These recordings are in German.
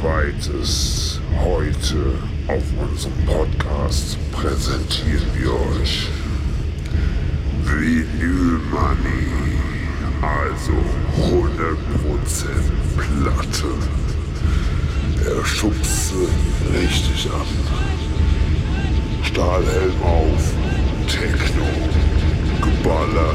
Zweites heute auf unserem Podcast präsentieren wir euch Vinyl Money, also 100% Platte. Er schubst sie richtig ab. Stahlhelm auf, Techno, Geballer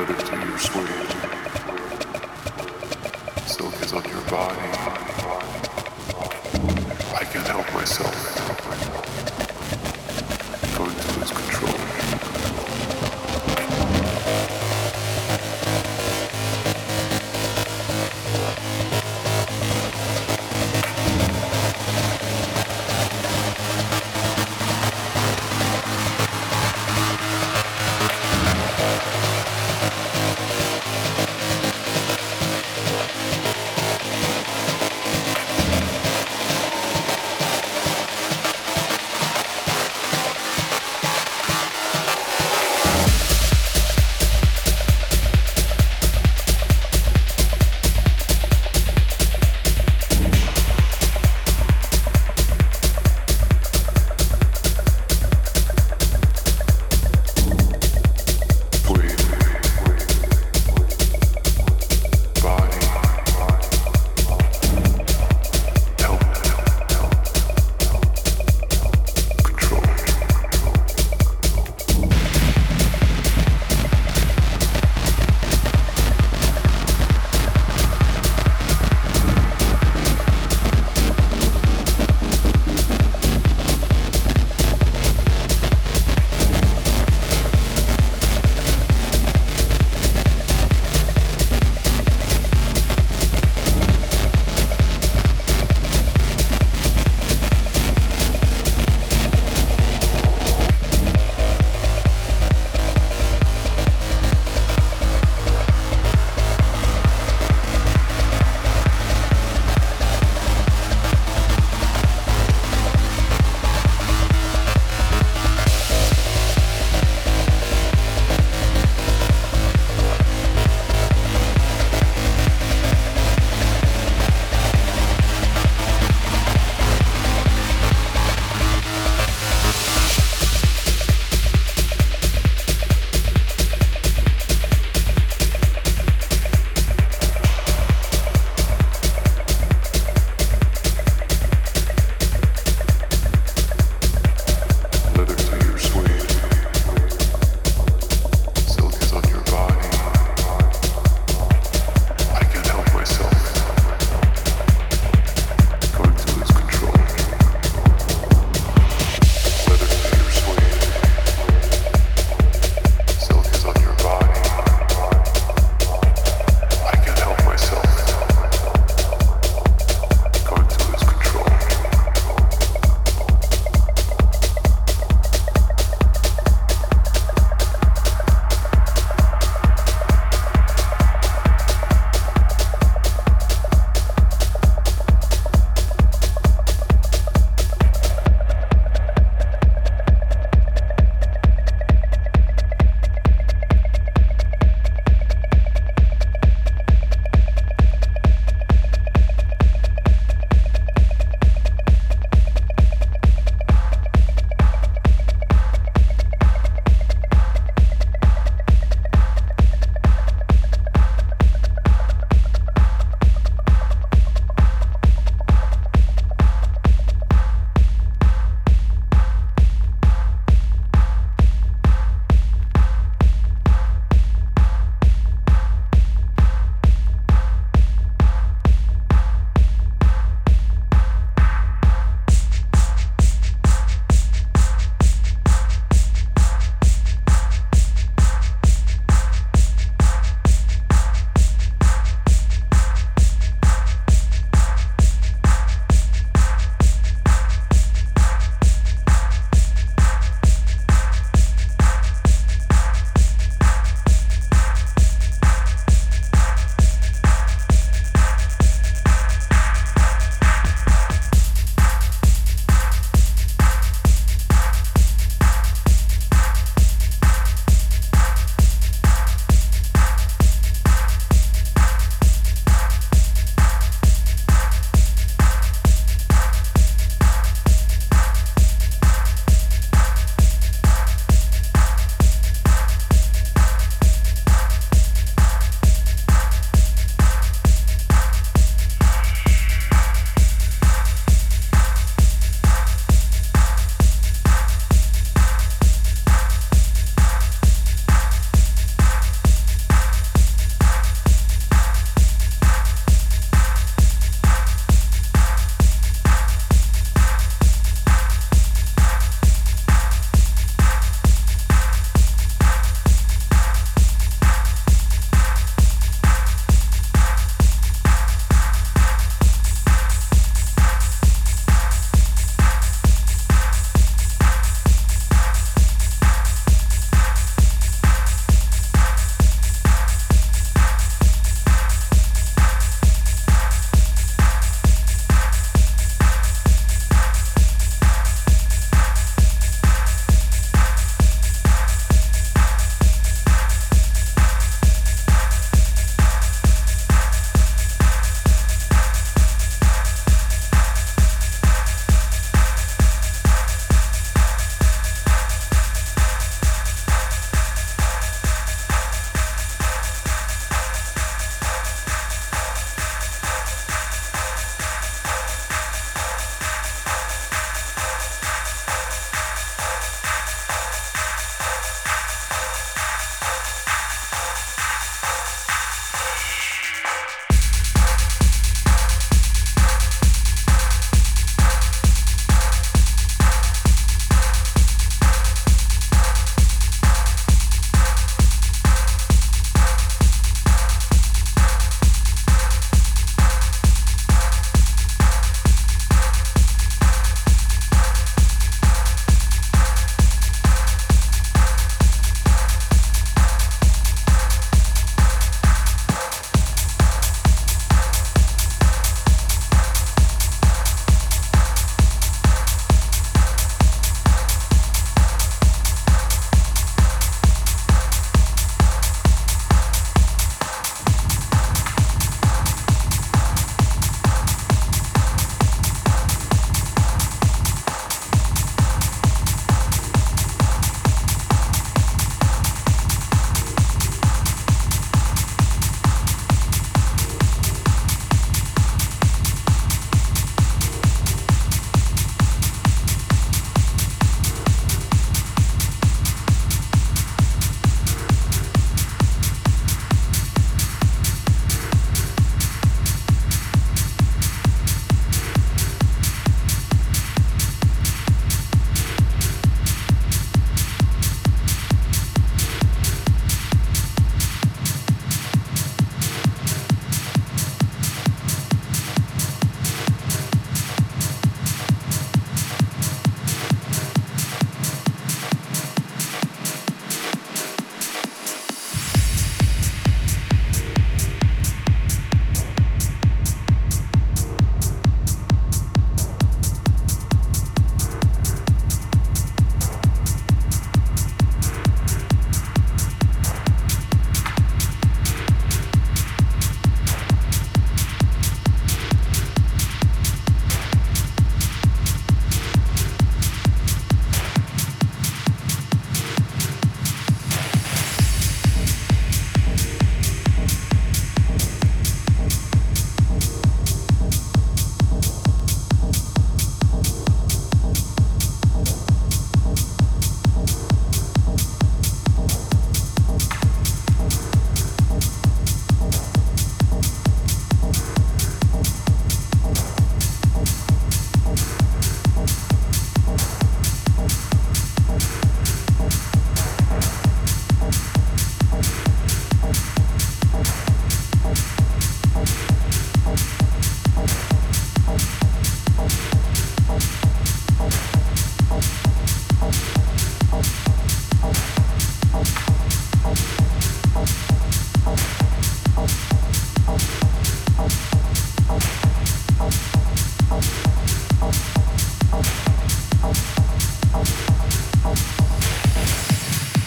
let it your suede. Silk is on your body. I can't help myself.